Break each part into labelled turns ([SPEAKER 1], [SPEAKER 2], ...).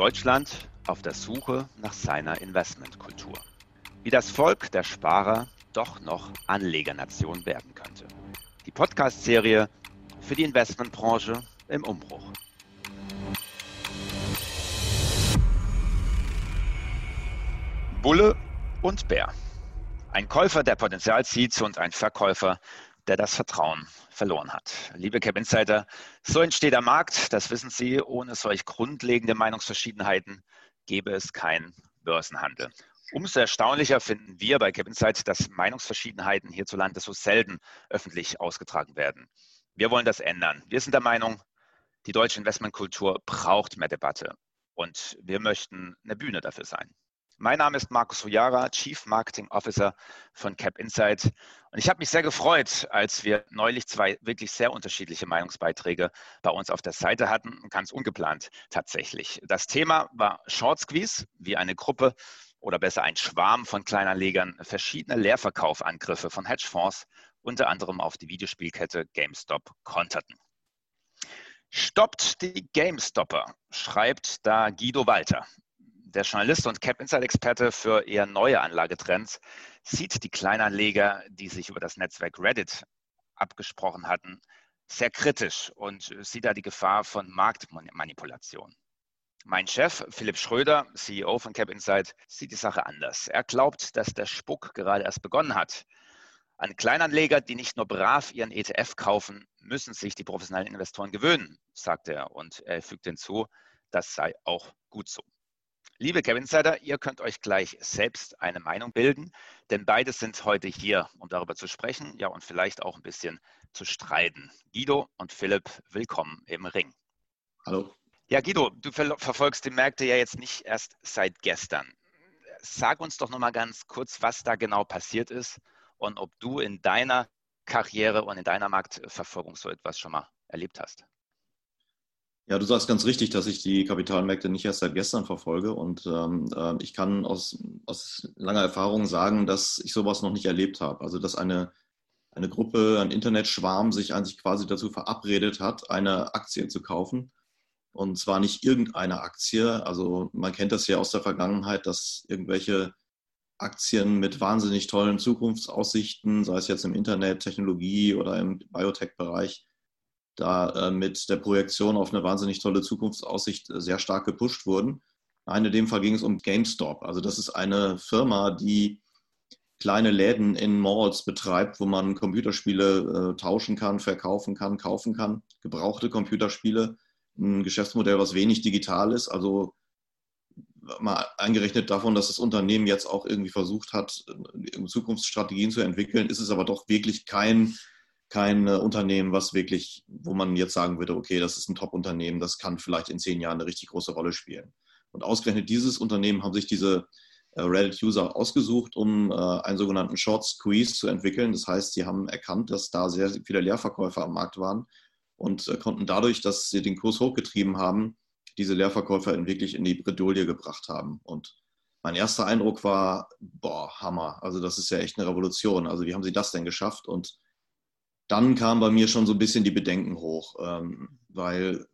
[SPEAKER 1] Deutschland auf der Suche nach seiner Investmentkultur. Wie das Volk der Sparer doch noch Anlegernation werden könnte. Die Podcast-Serie für die Investmentbranche im Umbruch. Bulle und Bär. Ein Käufer, der Potenzial sieht und ein Verkäufer, der das Vertrauen verloren hat. Liebe Cap Insider, so entsteht der Markt, das wissen Sie. Ohne solch grundlegende Meinungsverschiedenheiten gäbe es keinen Börsenhandel. Umso erstaunlicher finden wir bei Cap Insight, dass Meinungsverschiedenheiten hierzulande so selten öffentlich ausgetragen werden. Wir wollen das ändern. Wir sind der Meinung, die deutsche Investmentkultur braucht mehr Debatte und wir möchten eine Bühne dafür sein. Mein Name ist Markus Hojara, Chief Marketing Officer von Cap Insight. Und ich habe mich sehr gefreut, als wir neulich zwei wirklich sehr unterschiedliche Meinungsbeiträge bei uns auf der Seite hatten, ganz ungeplant tatsächlich. Das Thema war Short Squeeze, wie eine Gruppe oder besser ein Schwarm von Kleinanlegern verschiedene Leerverkaufangriffe von Hedgefonds, unter anderem auf die Videospielkette GameStop, konterten. Stoppt die GameStopper, schreibt da Guido Walter. Der Journalist und Cap Insight Experte für eher neue Anlagetrends sieht die Kleinanleger, die sich über das Netzwerk Reddit abgesprochen hatten, sehr kritisch und sieht da die Gefahr von Marktmanipulation. Mein Chef, Philipp Schröder, CEO von Cap Insight, sieht die Sache anders. Er glaubt, dass der Spuck gerade erst begonnen hat. An Kleinanleger, die nicht nur brav ihren ETF kaufen, müssen sich die professionellen Investoren gewöhnen, sagt er. Und er fügt hinzu, das sei auch gut so. Liebe Kevin Insider, ihr könnt euch gleich selbst eine Meinung bilden, denn beide sind heute hier, um darüber zu sprechen, ja und vielleicht auch ein bisschen zu streiten. Guido und Philipp, willkommen im Ring.
[SPEAKER 2] Hallo.
[SPEAKER 1] Ja, Guido, du ver verfolgst die Märkte ja jetzt nicht erst seit gestern. Sag uns doch nochmal ganz kurz, was da genau passiert ist und ob du in deiner Karriere und in deiner Marktverfolgung so etwas schon mal erlebt hast.
[SPEAKER 2] Ja, du sagst ganz richtig, dass ich die Kapitalmärkte nicht erst seit gestern verfolge. Und ähm, äh, ich kann aus, aus langer Erfahrung sagen, dass ich sowas noch nicht erlebt habe. Also, dass eine, eine Gruppe, ein Internetschwarm sich eigentlich quasi dazu verabredet hat, eine Aktie zu kaufen. Und zwar nicht irgendeine Aktie. Also, man kennt das ja aus der Vergangenheit, dass irgendwelche Aktien mit wahnsinnig tollen Zukunftsaussichten, sei es jetzt im Internet, Technologie oder im Biotech-Bereich, da äh, mit der Projektion auf eine wahnsinnig tolle Zukunftsaussicht äh, sehr stark gepusht wurden. Nein, in dem Fall ging es um GameStop. Also das ist eine Firma, die kleine Läden in Malls betreibt, wo man Computerspiele äh, tauschen kann, verkaufen kann, kaufen kann. Gebrauchte Computerspiele. Ein Geschäftsmodell, was wenig digital ist. Also mal eingerechnet davon, dass das Unternehmen jetzt auch irgendwie versucht hat, äh, Zukunftsstrategien zu entwickeln, ist es aber doch wirklich kein kein äh, Unternehmen, was wirklich, wo man jetzt sagen würde, okay, das ist ein Top-Unternehmen, das kann vielleicht in zehn Jahren eine richtig große Rolle spielen. Und ausgerechnet dieses Unternehmen haben sich diese äh, Reddit-User ausgesucht, um äh, einen sogenannten Short Squeeze zu entwickeln. Das heißt, sie haben erkannt, dass da sehr viele Leerverkäufer am Markt waren und konnten dadurch, dass sie den Kurs hochgetrieben haben, diese Leerverkäufer wirklich in die Bredouille gebracht haben. Und mein erster Eindruck war, boah, Hammer. Also das ist ja echt eine Revolution. Also wie haben sie das denn geschafft? Und dann kamen bei mir schon so ein bisschen die Bedenken hoch, ähm, weil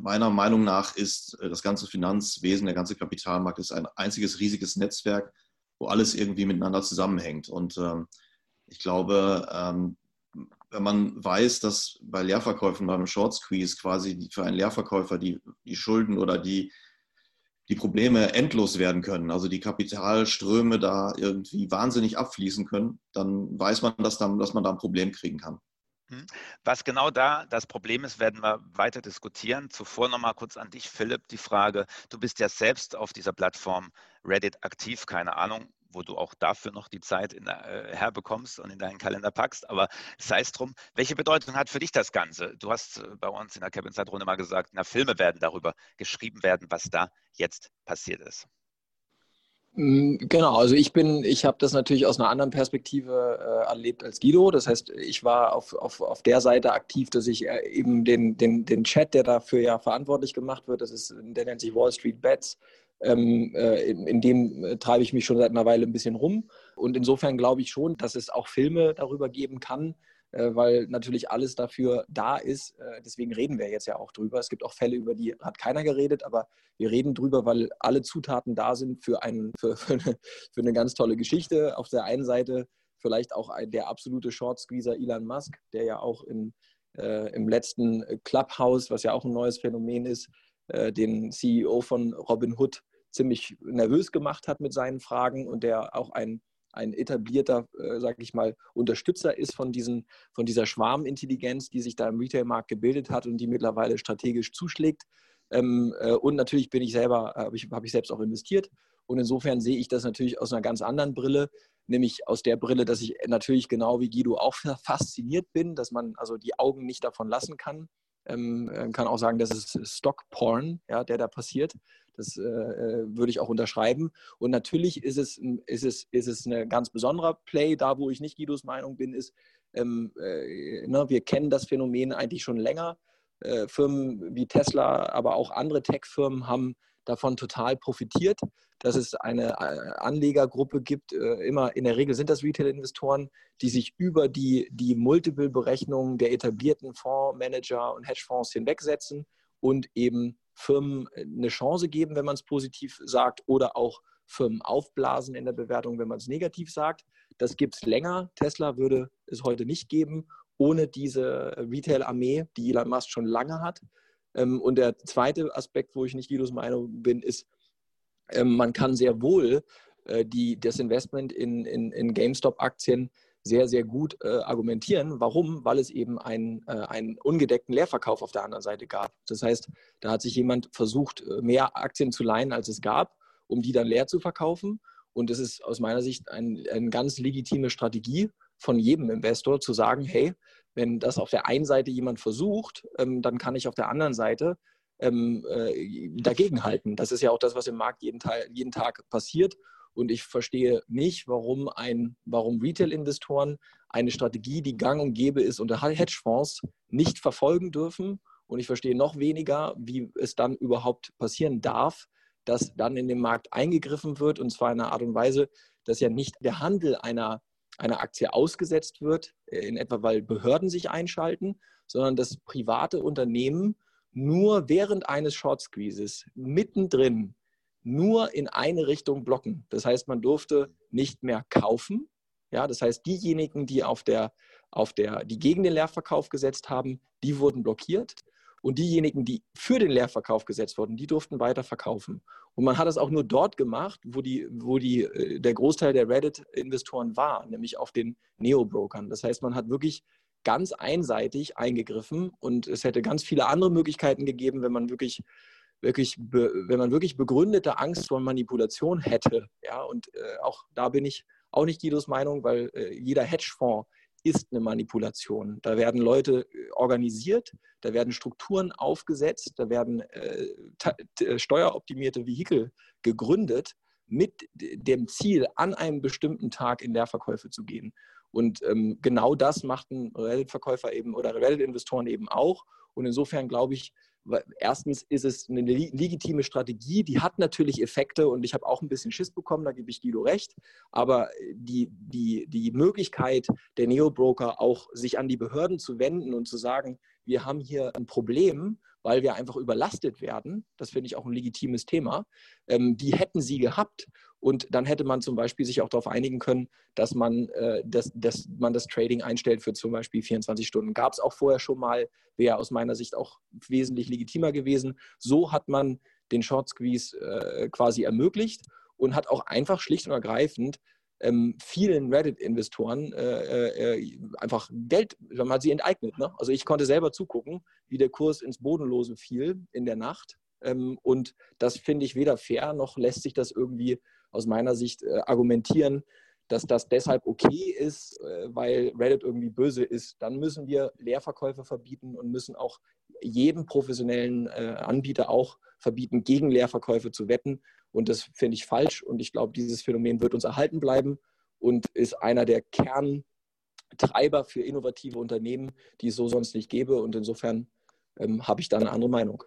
[SPEAKER 2] meiner Meinung nach ist äh, das ganze Finanzwesen, der ganze Kapitalmarkt ist ein einziges riesiges Netzwerk, wo alles irgendwie miteinander zusammenhängt. Und ähm, ich glaube, ähm, wenn man weiß, dass bei Leerverkäufen, beim Short Squeeze quasi für einen Leerverkäufer die, die Schulden oder die, die Probleme endlos werden können, also die Kapitalströme da irgendwie wahnsinnig abfließen können, dann weiß man, dass, dann, dass man da ein Problem kriegen kann.
[SPEAKER 1] Hm. Was genau da das Problem ist, werden wir weiter diskutieren. Zuvor nochmal kurz an dich, Philipp, die Frage. Du bist ja selbst auf dieser Plattform Reddit aktiv, keine Ahnung, wo du auch dafür noch die Zeit in, äh, herbekommst und in deinen Kalender packst. Aber sei es drum, welche Bedeutung hat für dich das Ganze? Du hast äh, bei uns in der Cabin-Zeitrunde mal gesagt, na, Filme werden darüber geschrieben werden, was da jetzt passiert ist.
[SPEAKER 3] Mm, genau, also ich bin, ich habe das natürlich aus einer anderen Perspektive äh, erlebt als Guido. Das heißt, ich war auf, auf, auf der Seite aktiv, dass ich äh, eben den, den, den Chat, der dafür ja verantwortlich gemacht wird, das ist, der nennt sich Wall Street Bets. Ähm, äh, in, in, dem äh, treibe ich mich schon seit einer Weile ein bisschen rum. Und insofern glaube ich schon, dass es auch Filme darüber geben kann, weil natürlich alles dafür da ist. Äh, deswegen reden wir jetzt ja auch drüber. Es gibt auch Fälle, über die hat keiner geredet, aber wir reden drüber, weil alle Zutaten da sind für, einen, für, für, eine, für eine ganz tolle Geschichte. Auf der einen Seite vielleicht auch der absolute Short-Squeezer Elon Musk, der ja auch in, äh, im letzten Clubhouse, was ja auch ein neues Phänomen ist, äh, den CEO von Robinhood ziemlich nervös gemacht hat mit seinen Fragen und der auch ein ein etablierter, äh, sage ich mal, Unterstützer ist von, diesen, von dieser Schwarmintelligenz, die sich da im Retailmarkt gebildet hat und die mittlerweile strategisch zuschlägt. Ähm, äh, und natürlich bin ich selber, habe ich, hab ich selbst auch investiert. Und insofern sehe ich das natürlich aus einer ganz anderen Brille, nämlich aus der Brille, dass ich natürlich genau wie Guido auch fasziniert bin, dass man also die Augen nicht davon lassen kann. Ähm, kann auch sagen, das ist Stock-Porn, ja, der da passiert. Das äh, äh, würde ich auch unterschreiben. Und natürlich ist es, ist, es, ist es ein ganz besonderer Play. Da, wo ich nicht Guidos Meinung bin, ist, ähm, äh, ne, wir kennen das Phänomen eigentlich schon länger. Äh, Firmen wie Tesla, aber auch andere Tech-Firmen haben davon total profitiert, dass es eine äh, Anlegergruppe gibt. Äh, immer in der Regel sind das Retail-Investoren, die sich über die, die Multiple-Berechnungen der etablierten Fondsmanager und Hedgefonds hinwegsetzen und eben Firmen äh, eine Chance geben, wenn man es positiv sagt, oder auch Firmen aufblasen in der Bewertung, wenn man es negativ sagt. Das gibt es länger. Tesla würde es heute nicht geben, ohne diese Retail-Armee, die Elon Musk schon lange hat. Ähm, und der zweite Aspekt, wo ich nicht Guidos Meinung bin, ist, ähm, man kann sehr wohl äh, die, das Investment in, in, in GameStop-Aktien sehr, sehr gut äh, argumentieren. Warum? Weil es eben einen, äh, einen ungedeckten Leerverkauf auf der anderen Seite gab. Das heißt, da hat sich jemand versucht, äh, mehr Aktien zu leihen, als es gab, um die dann leer zu verkaufen. Und es ist aus meiner Sicht ein, eine ganz legitime Strategie von jedem Investor zu sagen, hey, wenn das auf der einen Seite jemand versucht, ähm, dann kann ich auf der anderen Seite ähm, äh, dagegenhalten. Das ist ja auch das, was im Markt jeden, Teil, jeden Tag passiert. Und ich verstehe nicht, warum, warum Retail-Investoren eine Strategie, die gang und gäbe ist, unter Hedgefonds nicht verfolgen dürfen. Und ich verstehe noch weniger, wie es dann überhaupt passieren darf, dass dann in den Markt eingegriffen wird. Und zwar in einer Art und Weise, dass ja nicht der Handel einer, einer Aktie ausgesetzt wird, äh, in etwa weil Behörden sich einschalten, sondern dass private Unternehmen nur während eines Short Squeezes mittendrin nur in eine Richtung blocken. Das heißt, man durfte nicht mehr kaufen. Ja, das heißt, diejenigen, die auf der, auf der, die gegen den Leerverkauf gesetzt haben, die wurden blockiert. Und diejenigen, die für den Leerverkauf gesetzt wurden, die durften weiter verkaufen. Und man hat es auch nur dort gemacht, wo, die, wo die, äh, der Großteil der Reddit-Investoren war, nämlich auf den Neo-Brokern. Das heißt, man hat wirklich ganz einseitig eingegriffen und es hätte ganz viele andere Möglichkeiten gegeben, wenn man wirklich wirklich, wenn man wirklich begründete Angst vor Manipulation hätte, ja, und äh, auch da bin ich auch nicht Guidos Meinung, weil äh, jeder Hedgefonds ist eine Manipulation. Da werden Leute äh, organisiert, da werden Strukturen aufgesetzt, da werden äh, äh, steueroptimierte Vehikel gegründet mit dem Ziel, an einem bestimmten Tag in Leerverkäufe zu gehen. Und ähm, genau das machten Reddit-Verkäufer eben oder Reddit-Investoren eben auch. Und insofern glaube ich, erstens ist es eine legitime Strategie, die hat natürlich Effekte und ich habe auch ein bisschen Schiss bekommen, da gebe ich Guido recht, aber die, die, die Möglichkeit der Neobroker auch sich an die Behörden zu wenden und zu sagen, wir haben hier ein Problem, weil wir einfach überlastet werden, das finde ich auch ein legitimes Thema, ähm, die hätten sie gehabt und dann hätte man zum Beispiel sich auch darauf einigen können, dass man, äh, das, dass man das Trading einstellt für zum Beispiel 24 Stunden. Gab es auch vorher schon mal, wäre aus meiner Sicht auch wesentlich legitimer gewesen. So hat man den Short Squeeze äh, quasi ermöglicht und hat auch einfach schlicht und ergreifend ähm, vielen Reddit-Investoren äh, äh, einfach Geld, man hat sie enteignet. Ne? Also ich konnte selber zugucken, wie der Kurs ins Bodenlose fiel in der Nacht. Ähm, und das finde ich weder fair, noch lässt sich das irgendwie aus meiner Sicht äh, argumentieren, dass das deshalb okay ist, äh, weil Reddit irgendwie böse ist, dann müssen wir Leerverkäufe verbieten und müssen auch jedem professionellen äh, Anbieter auch verbieten, gegen Leerverkäufe zu wetten. Und das finde ich falsch. Und ich glaube, dieses Phänomen wird uns erhalten bleiben und ist einer der Kerntreiber für innovative Unternehmen, die es so sonst nicht gäbe. Und insofern ähm, habe ich da eine andere Meinung.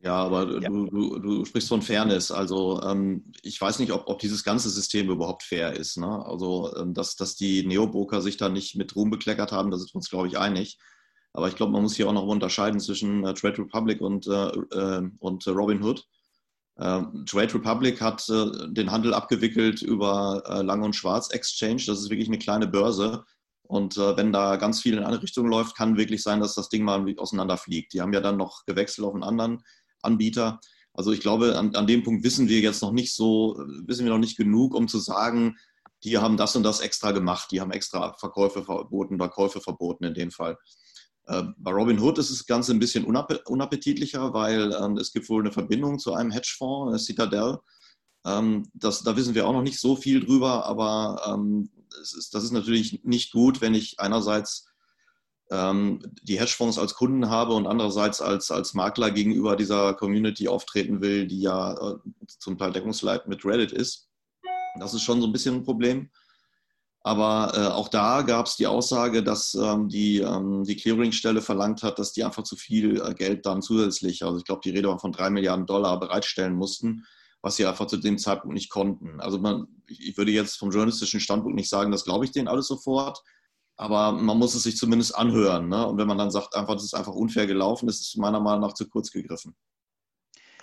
[SPEAKER 2] Ja, aber ja. Du, du, du, sprichst von Fairness. Also ähm, ich weiß nicht, ob, ob, dieses ganze System überhaupt fair ist. Ne? Also ähm, dass, dass die Neobroker sich da nicht mit Ruhm bekleckert haben, da sind wir uns, glaube ich, einig. Aber ich glaube, man muss hier auch noch unterscheiden zwischen äh, Trade Republic und, äh, äh und äh, Robinhood. Ähm, Trade Republic hat äh, den Handel abgewickelt über äh, Lang und Schwarz Exchange. Das ist wirklich eine kleine Börse. Und wenn da ganz viel in eine Richtung läuft, kann wirklich sein, dass das Ding mal auseinanderfliegt. Die haben ja dann noch gewechselt auf einen anderen Anbieter. Also ich glaube, an, an dem Punkt wissen wir jetzt noch nicht so, wissen wir noch nicht genug, um zu sagen, die haben das und das extra gemacht, die haben extra Verkäufe verboten oder Käufe verboten in dem Fall. Äh, bei Robin Hood ist das Ganze ein bisschen unappetitlicher, weil ähm, es gibt wohl eine Verbindung zu einem Hedgefonds, äh, Citadel. Ähm, das, da wissen wir auch noch nicht so viel drüber, aber ähm, ist, das ist natürlich nicht gut, wenn ich einerseits die Hedgefonds als Kunden habe und andererseits als, als Makler gegenüber dieser Community auftreten will, die ja äh, zum Teil Deckungsleit mit Reddit ist. Das ist schon so ein bisschen ein Problem. Aber äh, auch da gab es die Aussage, dass ähm, die, ähm, die Clearingstelle verlangt hat, dass die einfach zu viel äh, Geld dann zusätzlich, also ich glaube, die Rede war von drei Milliarden Dollar bereitstellen mussten, was sie einfach zu dem Zeitpunkt nicht konnten. Also man, ich würde jetzt vom journalistischen Standpunkt nicht sagen, das glaube ich denen alles sofort. Aber man muss es sich zumindest anhören. Ne? Und wenn man dann sagt, einfach, das ist einfach unfair gelaufen, ist es meiner Meinung nach zu kurz gegriffen.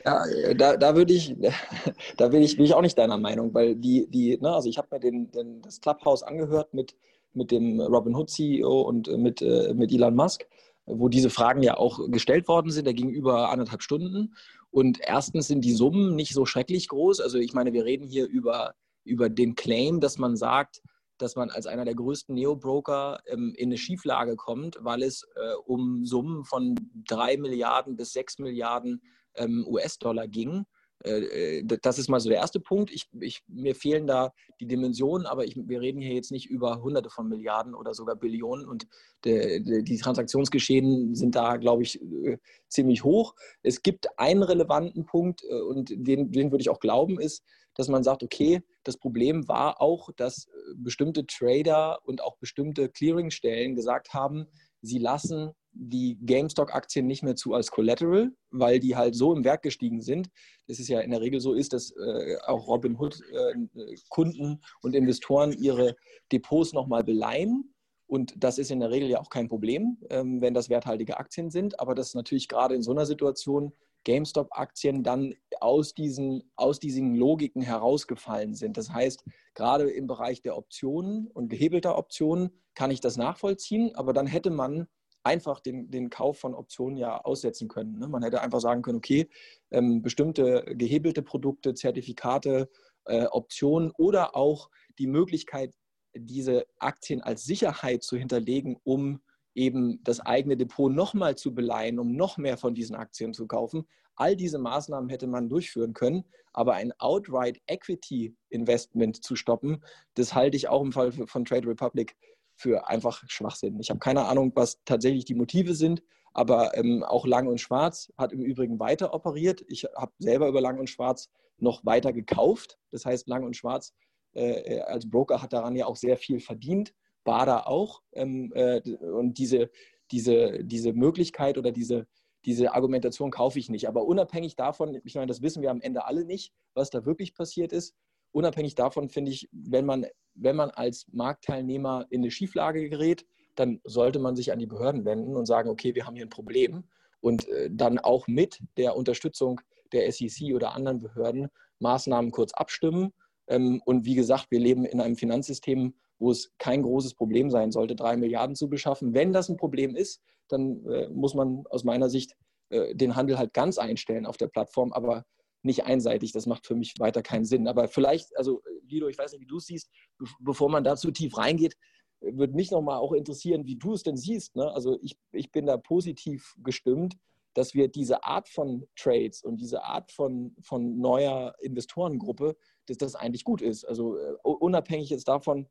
[SPEAKER 3] Ja, da, da würde ich, da bin ich, bin ich auch nicht deiner Meinung, weil die, die, ne, also ich habe mir den, den, das Clubhouse angehört mit, mit dem Robin Hood CEO und äh, mit, äh, mit Elon Musk, wo diese Fragen ja auch gestellt worden sind. Da ging über anderthalb Stunden. Und erstens sind die Summen nicht so schrecklich groß. Also ich meine, wir reden hier über, über den Claim, dass man sagt, dass man als einer der größten Neo-Broker ähm, in eine Schieflage kommt, weil es äh, um Summen von drei Milliarden bis sechs Milliarden ähm, US-Dollar ging. Äh, äh das ist mal so der erste Punkt. Ich, ich, mir fehlen da die Dimensionen, aber ich, wir reden hier jetzt nicht über Hunderte von Milliarden oder sogar Billionen und de, de, die Transaktionsgeschehen sind da, glaube ich, äh, ziemlich hoch. Es gibt einen relevanten Punkt äh, und den, den würde ich auch glauben, ist, dass man sagt, okay, das Problem war auch, dass äh, bestimmte Trader und auch bestimmte Clearingstellen gesagt haben, sie lassen die GameStop-Aktien nicht mehr zu als Collateral, weil die halt so im Wert gestiegen sind. Das ist ja in der Regel so ist, dass äh, auch Robinhood-Kunden äh, und Investoren ihre Depots nochmal beleihen. Und das ist in der Regel ja auch kein Problem, ähm, wenn das werthaltige Aktien sind. Aber das ist natürlich gerade in so einer Situation GameStop-Aktien dann aus diesen, aus diesen Logiken herausgefallen sind. Das heißt, gerade im Bereich der Optionen und gehebelter Optionen kann ich das nachvollziehen, aber dann hätte man einfach den, den Kauf von Optionen ja aussetzen können. Ne? Man hätte einfach sagen können, okay, ähm, bestimmte gehebelte Produkte, Zertifikate, äh, Optionen oder auch die Möglichkeit, diese Aktien als Sicherheit zu hinterlegen, um eben das eigene Depot nochmal zu beleihen, um noch mehr von diesen Aktien zu kaufen. All diese Maßnahmen hätte man durchführen können, aber ein Outright Equity Investment zu stoppen, das halte ich auch im Fall von Trade Republic für einfach Schwachsinn. Ich habe keine Ahnung, was tatsächlich die Motive sind, aber ähm, auch Lang und Schwarz hat im Übrigen weiter operiert. Ich habe selber über Lang und Schwarz noch weiter gekauft. Das heißt, Lang und Schwarz äh, als Broker hat daran ja auch sehr viel verdient. Bader auch. Ähm, äh, und diese, diese, diese Möglichkeit oder diese, diese Argumentation kaufe ich nicht. Aber unabhängig davon, ich meine, das wissen wir am Ende alle nicht, was da wirklich passiert ist. Unabhängig davon finde ich, wenn man, wenn man als Marktteilnehmer in eine Schieflage gerät, dann sollte man sich an die Behörden wenden und sagen, okay, wir haben hier ein Problem. Und äh, dann auch mit der Unterstützung der SEC oder anderen Behörden Maßnahmen kurz abstimmen. Ähm, und wie gesagt, wir leben in einem Finanzsystem, wo es kein großes Problem sein sollte, drei Milliarden zu beschaffen. Wenn das ein Problem ist, dann äh, muss man aus meiner Sicht äh, den Handel halt ganz einstellen auf der Plattform, aber nicht einseitig. Das macht für mich weiter keinen Sinn. Aber vielleicht, also Guido, ich weiß nicht, wie du es siehst, be bevor man da zu tief reingeht, würde mich nochmal auch interessieren, wie du es denn siehst. Ne? Also ich, ich bin da positiv gestimmt, dass wir diese Art von Trades und diese Art von, von neuer Investorengruppe, dass das eigentlich gut ist. Also uh, unabhängig jetzt davon,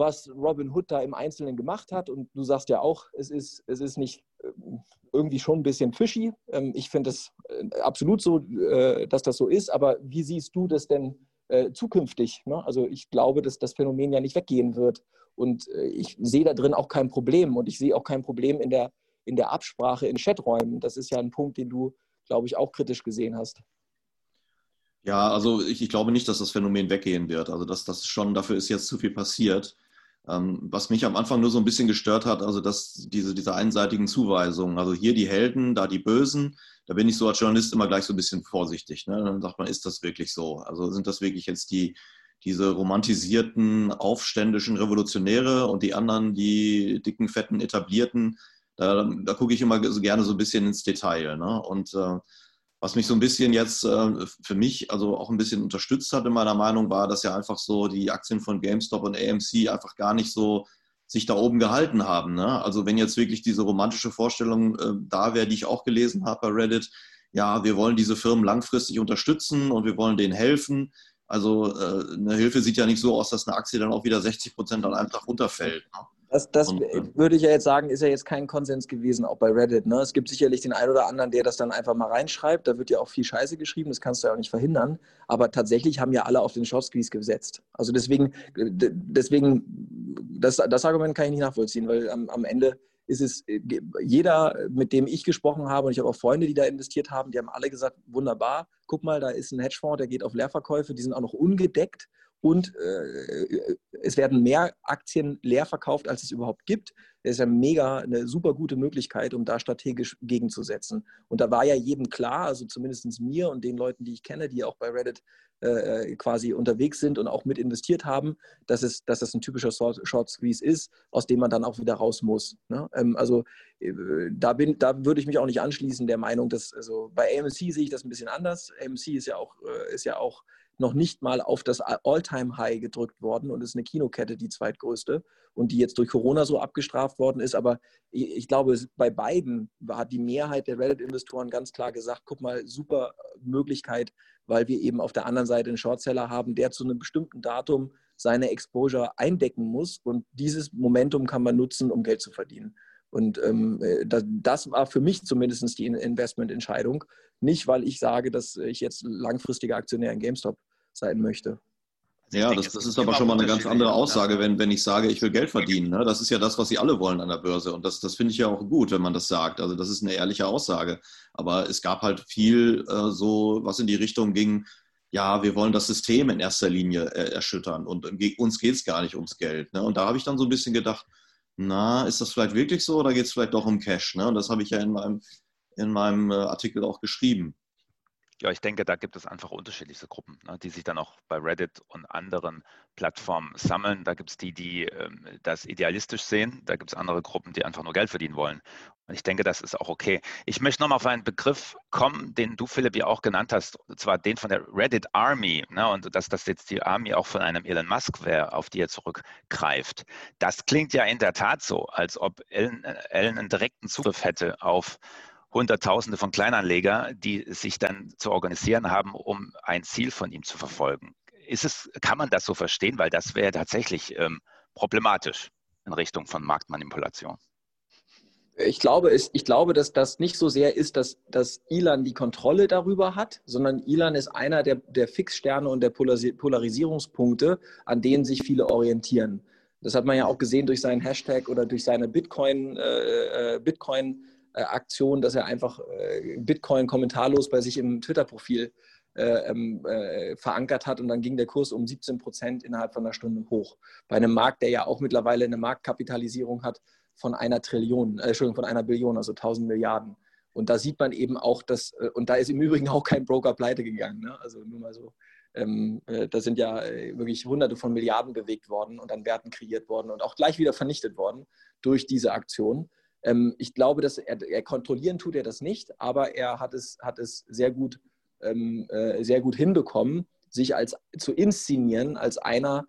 [SPEAKER 3] was Robin Hood da im Einzelnen gemacht hat. Und du sagst ja auch, es ist, es ist nicht ähm, irgendwie schon ein bisschen fishy. Ähm, ich finde es äh, absolut so, äh, dass das so ist. Aber wie siehst du das denn äh, zukünftig? Ne? Also ich glaube, dass das Phänomen ja nicht weggehen wird. Und ich sehe da drin auch kein Problem. Und ich sehe auch kein Problem in der, in der Absprache in Chaträumen. Das ist ja ein Punkt, den du, glaube ich, auch kritisch gesehen hast.
[SPEAKER 2] Ja, also ich, ich, glaube nicht, dass das Phänomen weggehen wird. Also das, das schon, dafür ist jetzt zu viel passiert. Ähm, was mich am Anfang nur so ein bisschen gestört hat, also dass diese, diese einseitigen Zuweisungen, also hier die Helden, da die Bösen, da bin ich so als Journalist immer gleich so ein bisschen vorsichtig. Ne? Dann sagt man, ist das wirklich so? Also sind das wirklich jetzt die, diese romantisierten, aufständischen Revolutionäre und die anderen, die dicken, fetten, etablierten, da, da gucke ich immer so gerne so ein bisschen ins Detail. Ne? Und äh, was mich so ein bisschen jetzt äh, für mich also auch ein bisschen unterstützt hat in meiner Meinung war, dass ja einfach so die Aktien von GameStop und AMC einfach gar nicht so sich da oben gehalten haben. Ne? Also wenn jetzt wirklich diese romantische Vorstellung äh, da wäre, die ich auch gelesen habe bei Reddit, ja, wir wollen diese Firmen langfristig unterstützen und wir wollen denen helfen. Also äh, eine Hilfe sieht ja nicht so aus, dass eine Aktie dann auch wieder 60 Prozent an einem Tag runterfällt. Ne?
[SPEAKER 3] Das, das und, würde ich ja jetzt sagen, ist ja jetzt kein Konsens gewesen, auch bei Reddit. Ne? Es gibt sicherlich den einen oder anderen, der das dann einfach mal reinschreibt. Da wird ja auch viel Scheiße geschrieben, das kannst du ja auch nicht verhindern. Aber tatsächlich haben ja alle auf den Short Squeeze gesetzt. Also deswegen, deswegen das, das Argument kann ich nicht nachvollziehen, weil am, am Ende ist es jeder, mit dem ich gesprochen habe, und ich habe auch Freunde, die da investiert haben, die haben alle gesagt, wunderbar, guck mal, da ist ein Hedgefonds, der geht auf Leerverkäufe, die sind auch noch ungedeckt und äh, es werden mehr Aktien leer verkauft, als es überhaupt gibt. Das ist ja mega eine super gute Möglichkeit, um da strategisch gegenzusetzen. Und da war ja jedem klar, also zumindest mir und den Leuten, die ich kenne, die auch bei Reddit äh, quasi unterwegs sind und auch mit investiert haben, dass es, dass das ein typischer Short Squeeze ist, aus dem man dann auch wieder raus muss. Ne? Ähm, also äh, da, bin, da würde ich mich auch nicht anschließen der Meinung, dass also bei AMC sehe ich das ein bisschen anders. AMC ist ja auch, äh, ist ja auch noch nicht mal auf das All-Time-High gedrückt worden und ist eine Kinokette, die zweitgrößte und die jetzt durch Corona so abgestraft worden ist. Aber ich, glaube, bei beiden hat die Mehrheit der Reddit-Investoren ganz klar gesagt, guck mal, super Möglichkeit, weil wir eben auf der anderen Seite einen Shortseller haben, der zu einem bestimmten Datum seine Exposure eindecken muss und dieses Momentum kann man nutzen, um Geld zu verdienen. Und ähm, äh, das, das, war für mich zumindest die Investmententscheidung. Nicht, weil ich sage, dass ich jetzt langfristiger Aktionär in GameStop sein möchte.
[SPEAKER 2] Ja, denke, das, das ist aber schon mal eine ganz andere Aussage, wenn, wenn ich sage, ich will Geld verdienen. Ne? Das ist ja das, was sie alle wollen an der Börse. Und das, das finde ich ja auch gut, wenn man das sagt. Also das ist eine ehrliche Aussage. Aber es gab halt viel äh, so, was in die Richtung ging, ja, wir wollen das System in erster Linie äh, erschüttern und uns geht es gar nicht ums Geld. Ne? Und da habe ich dann so ein bisschen gedacht, na, ist das vielleicht wirklich so oder geht es vielleicht doch um Cash? Ne? Und das habe ich ja in meinem, in meinem äh, Artikel auch geschrieben.
[SPEAKER 1] Ja, ich denke, da gibt es einfach unterschiedliche Gruppen, ne, die sich dann auch bei Reddit und anderen Plattformen sammeln. Da gibt es die, die ähm, das idealistisch sehen. Da gibt es andere Gruppen, die einfach nur Geld verdienen wollen. Und ich denke, das ist auch okay. Ich möchte nochmal auf einen Begriff kommen, den du, Philipp, ja auch genannt hast, und zwar den von der Reddit Army. Ne, und dass das jetzt die Army auch von einem Elon Musk wäre, auf die er zurückgreift. Das klingt ja in der Tat so, als ob Elon, äh, Elon einen direkten Zugriff hätte auf Hunderttausende von Kleinanleger, die sich dann zu organisieren haben, um ein Ziel von ihm zu verfolgen. Ist es, kann man das so verstehen? Weil das wäre tatsächlich ähm, problematisch in Richtung von Marktmanipulation.
[SPEAKER 3] Ich glaube, es, ich glaube, dass das nicht so sehr ist, dass, dass Ilan die Kontrolle darüber hat, sondern Ilan ist einer der, der Fixsterne und der Polarisierungspunkte, an denen sich viele orientieren. Das hat man ja auch gesehen durch seinen Hashtag oder durch seine Bitcoin, äh, äh Bitcoin Aktion, dass er einfach äh, Bitcoin kommentarlos bei sich im Twitter-Profil äh, ähm, äh, verankert hat und dann ging der Kurs um 17 Prozent innerhalb von einer Stunde hoch. Bei einem Markt, der ja auch mittlerweile eine Marktkapitalisierung hat von einer Trillion, äh, Entschuldigung, von einer Billion, also 1000 Milliarden. Und da sieht man eben auch, dass, äh, und da ist im Übrigen auch kein Broker pleite gegangen, ne? also nur mal so. Ähm, äh, da sind ja wirklich hunderte von Milliarden bewegt worden und an Werten kreiert worden und auch gleich wieder vernichtet worden durch diese Aktion. Ähm, ich glaube, dass er, er, kontrollieren tut er das nicht, aber er hat es, hat es sehr, gut, ähm, äh, sehr gut hinbekommen, sich als zu inszenieren als einer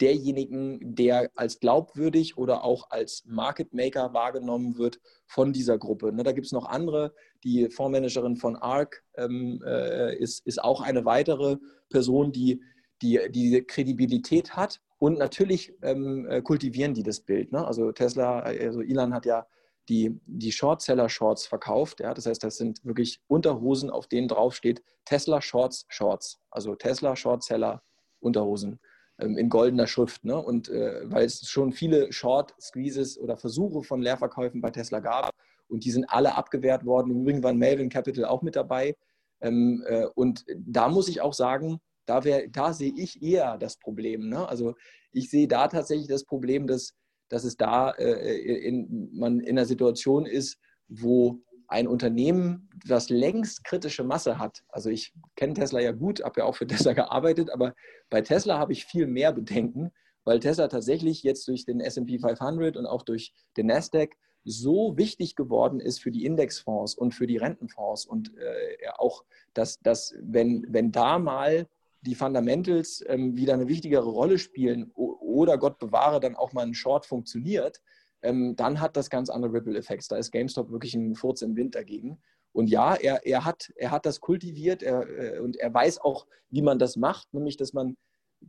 [SPEAKER 3] derjenigen, der als glaubwürdig oder auch als Market Maker wahrgenommen wird von dieser Gruppe. Ne, da gibt es noch andere. Die Fondsmanagerin von ARC ähm, äh, ist, ist auch eine weitere Person, die, die diese Kredibilität hat. Und natürlich ähm, äh, kultivieren die das Bild. Ne? Also Tesla, also Elon hat ja die, die Shortseller-Shorts verkauft. Ja? Das heißt, das sind wirklich Unterhosen, auf denen drauf steht Tesla Shorts Shorts. Also Tesla Shortseller Unterhosen. ähm, in goldener Schrift. Ne? Und äh, weil es schon viele Short Squeezes oder Versuche von Leerverkäufen bei Tesla gab und die sind alle abgewehrt worden. Im Übrigen war Melvin Capital auch mit dabei. Ähm, äh, und da muss ich auch sagen, da, da sehe ich eher das Problem. Ne? Also ich sehe da tatsächlich das Problem, dass, dass es da äh, in, man in einer Situation ist, wo ein Unternehmen, das längst kritische Masse hat. Also ich kenne Tesla ja gut, habe ja auch für Tesla gearbeitet, aber bei Tesla habe ich viel mehr Bedenken, weil Tesla tatsächlich jetzt durch den S&P 500 und auch durch den Nasdaq so wichtig geworden ist für die Indexfonds und für die Rentenfonds und äh, auch, dass, dass wenn, wenn da mal die Fundamentals ähm, wieder eine wichtigere Rolle spielen oder Gott bewahre dann auch mal ein Short funktioniert, ähm, dann hat das ganz andere Ripple-Effekte. Da ist GameStop wirklich ein Furz im Wind dagegen. Und ja, er, er, hat, er hat das kultiviert er, äh, und er weiß auch, wie man das macht, nämlich dass man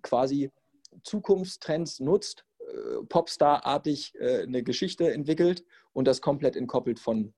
[SPEAKER 3] quasi Zukunftstrends nutzt, äh, Popstar-artig äh, eine Geschichte entwickelt und das komplett entkoppelt von,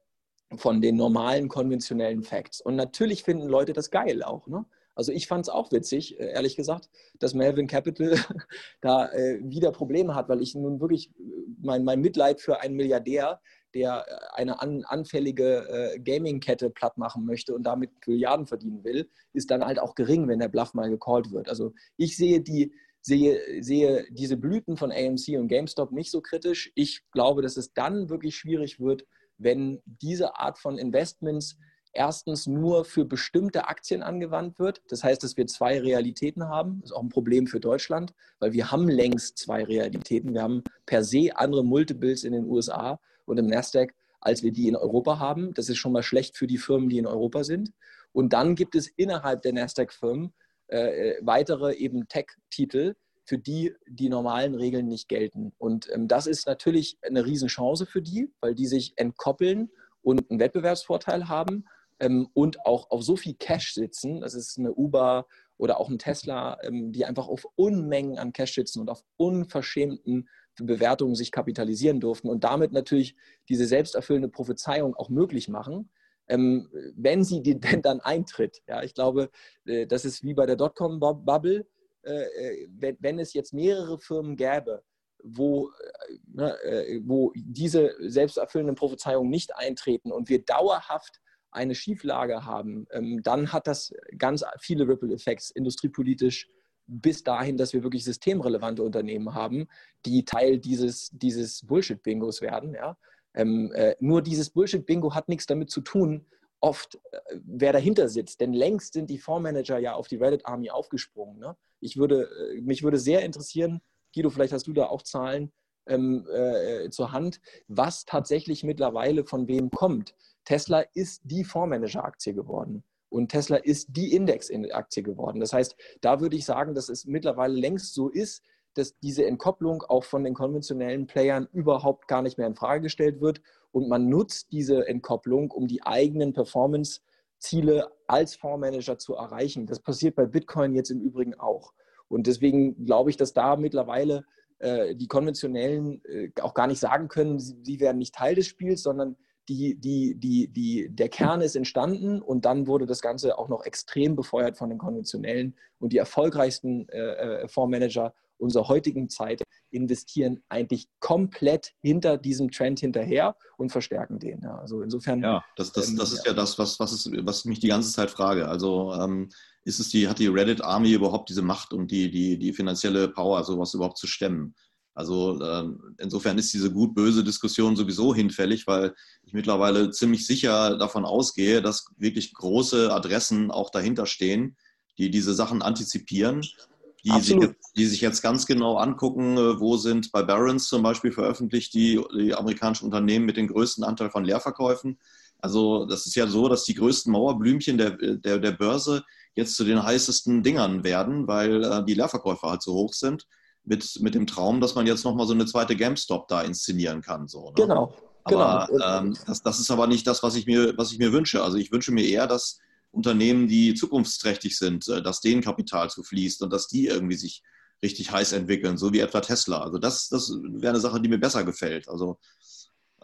[SPEAKER 3] von den normalen konventionellen Facts. Und natürlich finden Leute das geil auch. Ne? Also ich fand es auch witzig, äh, ehrlich gesagt, dass Melvin Capital da äh, wieder Probleme hat, weil ich nun wirklich äh, mein, mein Mitleid für einen Milliardär, der eine an, anfällige Gaming-Kette platt machen möchte und damit Milliarden verdienen will, ist dann halt auch gering, wenn der Bluff mal gecallt wird. Also ich sehe die, sehe, sehe diese Blüten von AMC und GameStop nicht so kritisch. Ich glaube, dass es dann wirklich schwierig wird, wenn diese Art von Investments erstens nur für bestimmte Aktien angewandt wird. Das heißt, dass wir zwei Realitäten haben. Das ist auch ein Problem für Deutschland, weil wir haben längst zwei Realitäten. Wir haben per se andere Multiples in den USA und im Nasdaq, als wir die in Europa haben. Das ist schon mal schlecht für die Firmen, die in Europa sind. Und dann gibt es innerhalb der Nasdaq-Firmen äh, weitere eben Tech-Titel, für die die normalen Regeln nicht gelten. Und ähm, das ist natürlich eine Riesenchance für die, weil die sich entkoppeln und einen Wettbewerbsvorteil haben ähm, und auch auf so viel Cash sitzen, das ist eine Uber oder auch ein Tesla, ähm, die einfach auf Unmengen an Cash sitzen und auf unverschämten Bewertungen sich kapitalisieren durften und damit natürlich diese selbsterfüllende Prophezeiung auch möglich machen, ähm, wenn sie denn dann eintritt. Ja, ich glaube, äh, das ist wie bei der Dotcom-Bubble, äh, äh, wenn, wenn es jetzt mehrere Firmen gäbe, wo, äh, ne, äh, wo diese selbsterfüllenden Prophezeiungen nicht eintreten und wir dauerhaft eine Schieflage haben, ähm, dann hat das ganz viele Ripple-Effekte industriepolitisch bis dahin, dass wir wirklich systemrelevante Unternehmen haben, die Teil dieses, dieses Bullshit-Bingos werden. Ja? Ähm, äh, nur dieses Bullshit-Bingo hat nichts damit zu tun, oft, äh, wer dahinter sitzt. Denn längst sind die Fondsmanager ja auf die Reddit-Army aufgesprungen. Ne? Ich würde, äh, mich würde sehr interessieren, Guido, vielleicht hast du da auch Zahlen ähm, äh, zur Hand, was tatsächlich mittlerweile von wem kommt. Tesla ist die Fondsmanager-Aktie geworden. Und Tesla ist die Index-Aktie geworden. Das heißt, da würde ich sagen, dass es mittlerweile längst so ist, dass diese Entkopplung auch von den konventionellen Playern überhaupt gar nicht mehr in Frage gestellt wird. Und man nutzt diese Entkopplung, um die eigenen Performance-Ziele als Fondsmanager zu erreichen. Das passiert bei Bitcoin jetzt im Übrigen auch. Und deswegen glaube ich, dass da mittlerweile äh, die konventionellen äh, auch gar nicht sagen können, sie, sie werden nicht Teil des Spiels, sondern die, die, die, die, der Kern ist entstanden und dann wurde das Ganze auch noch extrem befeuert von den konventionellen. Und die erfolgreichsten äh, äh, Fondsmanager unserer heutigen Zeit investieren eigentlich komplett hinter diesem Trend hinterher und verstärken den. Ja, also insofern.
[SPEAKER 2] Ja, das, das, ähm, das ist ja, das, was, was, ist, was ich mich die ganze Zeit frage. Also ähm, ist es die, hat die Reddit Army überhaupt diese Macht und die, die, die finanzielle Power, sowas überhaupt zu stemmen? Also ähm, insofern ist diese gut-böse Diskussion sowieso hinfällig, weil ich mittlerweile ziemlich sicher davon ausgehe, dass wirklich große Adressen auch dahinter stehen, die diese Sachen antizipieren, die, sich, die sich, jetzt ganz genau angucken, äh, wo sind bei Barron's zum Beispiel veröffentlicht die, die amerikanischen Unternehmen mit dem größten Anteil von Leerverkäufen. Also das ist ja so, dass die größten Mauerblümchen der, der, der Börse jetzt zu den heißesten Dingern werden, weil äh, die Leerverkäufe halt so hoch sind mit, mit dem Traum, dass man jetzt nochmal so eine zweite GameStop da inszenieren kann. So,
[SPEAKER 3] ne? Genau.
[SPEAKER 2] Aber genau. ähm, das, das ist aber nicht das, was ich, mir, was ich mir wünsche. Also ich wünsche mir eher, dass Unternehmen, die zukunftsträchtig sind, äh, dass denen Kapital zufließt und dass die irgendwie sich richtig heiß entwickeln, so wie etwa Tesla. Also das, das wäre eine Sache, die mir besser gefällt. Also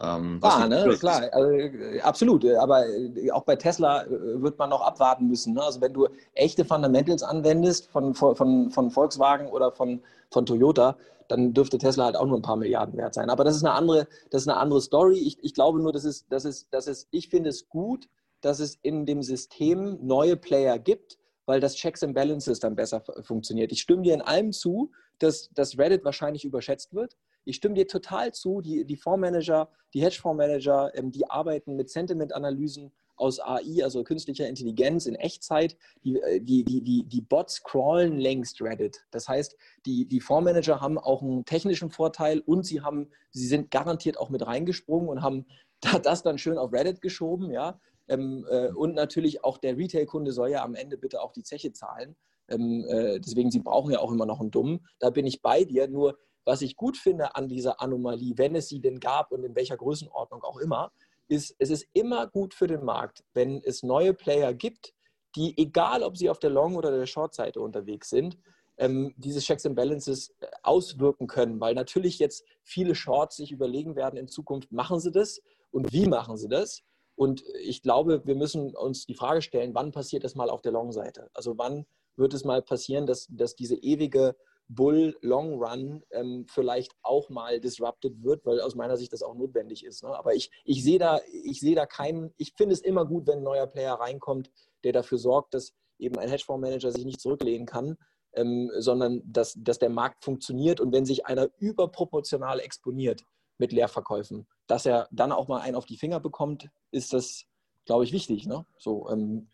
[SPEAKER 3] Ähm, ah, ne? klar, also, äh, absolut. Aber äh, auch bei Tesla äh, wird man noch abwarten müssen. Ne? Also wenn du echte Fundamentals anwendest von, von, von Volkswagen oder von, von Toyota, dann dürfte Tesla halt auch nur ein paar Milliarden wert sein. Aber das ist eine andere, das ist eine andere Story. Ich, ich glaube nur, dass es, dass es, dass es, ich finde es gut, dass es in dem System neue Player gibt, weil das Checks and Balances dann besser funktioniert. Ich stimme dir in allem zu, dass, dass Reddit wahrscheinlich überschätzt wird. Ich stimme dir total zu, die, die Fondsmanager, die Hedgefondsmanager, ähm, die arbeiten mit Sentiment-Analysen aus AI, also künstlicher Intelligenz in Echtzeit. Die, äh, die, die, die, die Bots crawlen längst Reddit. Das heißt, die, die Fondsmanager haben auch einen technischen Vorteil und sie haben, sie sind garantiert auch mit reingesprungen und haben das dann schön auf Reddit geschoben, ja. Ähm, äh, und natürlich auch der Retail-Kunde soll ja am Ende bitte auch die Zeche zahlen. Ähm, äh, deswegen, sie brauchen ja auch immer noch einen Dummen. Da bin ich bei dir. Nur, was ich gut finde an dieser Anomalie, wenn es sie denn gab und in welcher Größenordnung auch immer, ist, es ist immer gut für den Markt, wenn es neue Player gibt, die, egal ob sie auf der Long- oder der Short-Seite unterwegs sind, ähm, diese Checks and Balances äh, auswirken können, weil natürlich jetzt viele Shorts sich überlegen werden in Zukunft, machen sie das und wie machen sie das? Und ich glaube, wir müssen uns die Frage stellen, wann passiert das mal auf der Long-Seite? Also wann wird es mal passieren, dass, dass diese ewige Bull Long Run ähm, vielleicht auch mal disrupted wird, weil aus meiner Sicht das auch notwendig ist. Ne? Aber ich, ich sehe da, ich da keinen, ich finde es immer gut, wenn ein neuer Player reinkommt, der dafür sorgt, dass eben ein Hedgefondsmanager sich nicht zurücklehnen kann, ähm, sondern dass, dass der Markt funktioniert und wenn sich einer überproportional exponiert mit Leerverkäufen, dass er dann auch mal einen auf die Finger bekommt, ist das, glaube ich, wichtig. Ne? So, ähm,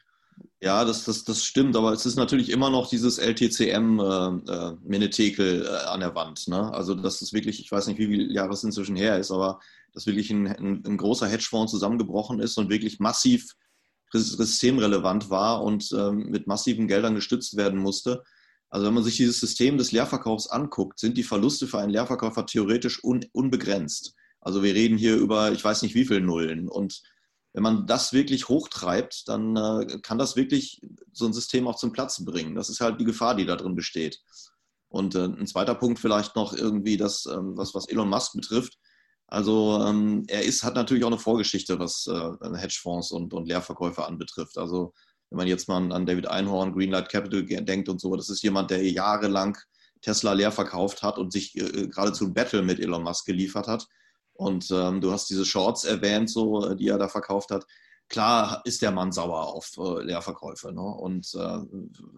[SPEAKER 2] ja, das, das, das stimmt, aber es ist natürlich immer noch dieses LTCM-Menetekel äh, äh, an der Wand. Ne? Also, das ist wirklich, ich weiß nicht, wie viele Jahre es inzwischen her ist, aber dass wirklich ein, ein, ein großer Hedgefonds zusammengebrochen ist und wirklich massiv systemrelevant war und ähm, mit massiven Geldern gestützt werden musste. Also wenn man sich dieses System des Leerverkaufs anguckt, sind die Verluste für einen Leerverkäufer theoretisch un, unbegrenzt. Also wir reden hier über, ich weiß nicht wie viele Nullen. Und wenn man das wirklich hochtreibt, dann äh, kann das wirklich so ein System auch zum Platzen bringen. Das ist halt die Gefahr, die da drin besteht. Und äh, ein zweiter Punkt vielleicht noch irgendwie das, ähm, was, was Elon Musk betrifft. Also ähm, er ist, hat natürlich auch eine Vorgeschichte, was äh, Hedgefonds und, und Leerverkäufe anbetrifft. Also wenn man jetzt mal an David Einhorn, Greenlight Capital denkt und so, das ist jemand, der jahrelang Tesla leer verkauft hat und sich äh, geradezu ein Battle mit Elon Musk geliefert hat. Und ähm, du hast diese Shorts erwähnt, so, äh, die er da verkauft hat. Klar ist der Mann sauer auf äh, Leerverkäufe. Ne? Und äh,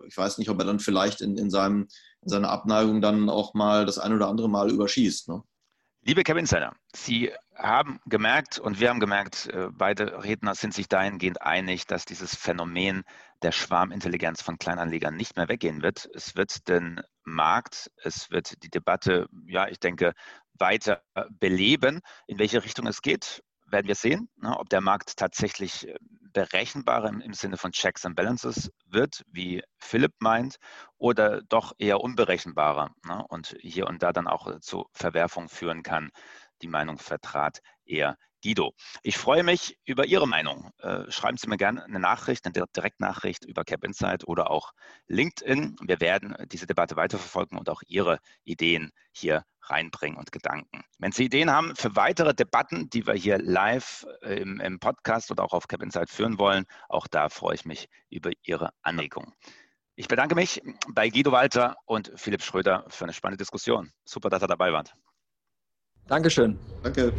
[SPEAKER 2] ich weiß nicht, ob er dann vielleicht in, in, seinem, in seiner Abneigung dann auch mal das ein oder andere Mal überschießt. Ne?
[SPEAKER 1] Liebe Kevin Insider, Sie haben gemerkt und wir haben gemerkt, äh, beide Redner sind sich dahingehend einig, dass dieses Phänomen der Schwarmintelligenz von Kleinanlegern nicht mehr weggehen wird. Es wird den Markt, es wird die Debatte, ja, ich denke, weiter beleben. In welche Richtung es geht, werden wir sehen, ne, ob der Markt tatsächlich äh, berechenbarer im, im, Sinne von Checks and Balances wird, wie Philipp meint, oder doch eher unberechenbarer ne, und hier und da dann auch zu Verwerfungen führen kann. Die Meinung vertrat er Guido. Ich freue mich über Ihre Meinung. Äh, schreiben Sie mir gerne eine Nachricht, eine Direktnachricht über Cap Insight oder auch LinkedIn. Wir werden diese Debatte weiterverfolgen und auch Ihre Ideen hier reinbringen und Gedanken. Wenn Sie Ideen haben für weitere Debatten, die wir hier live äh, im, im Podcast oder auch auf Cap Insight führen wollen, auch da freue ich mich über Ihre Anregung. Ich bedanke mich bei Guido Walter und Philipp Schröder für eine spannende Diskussion. Super, dass ihr dabei wart.
[SPEAKER 3] Dankeschön.
[SPEAKER 2] Danke.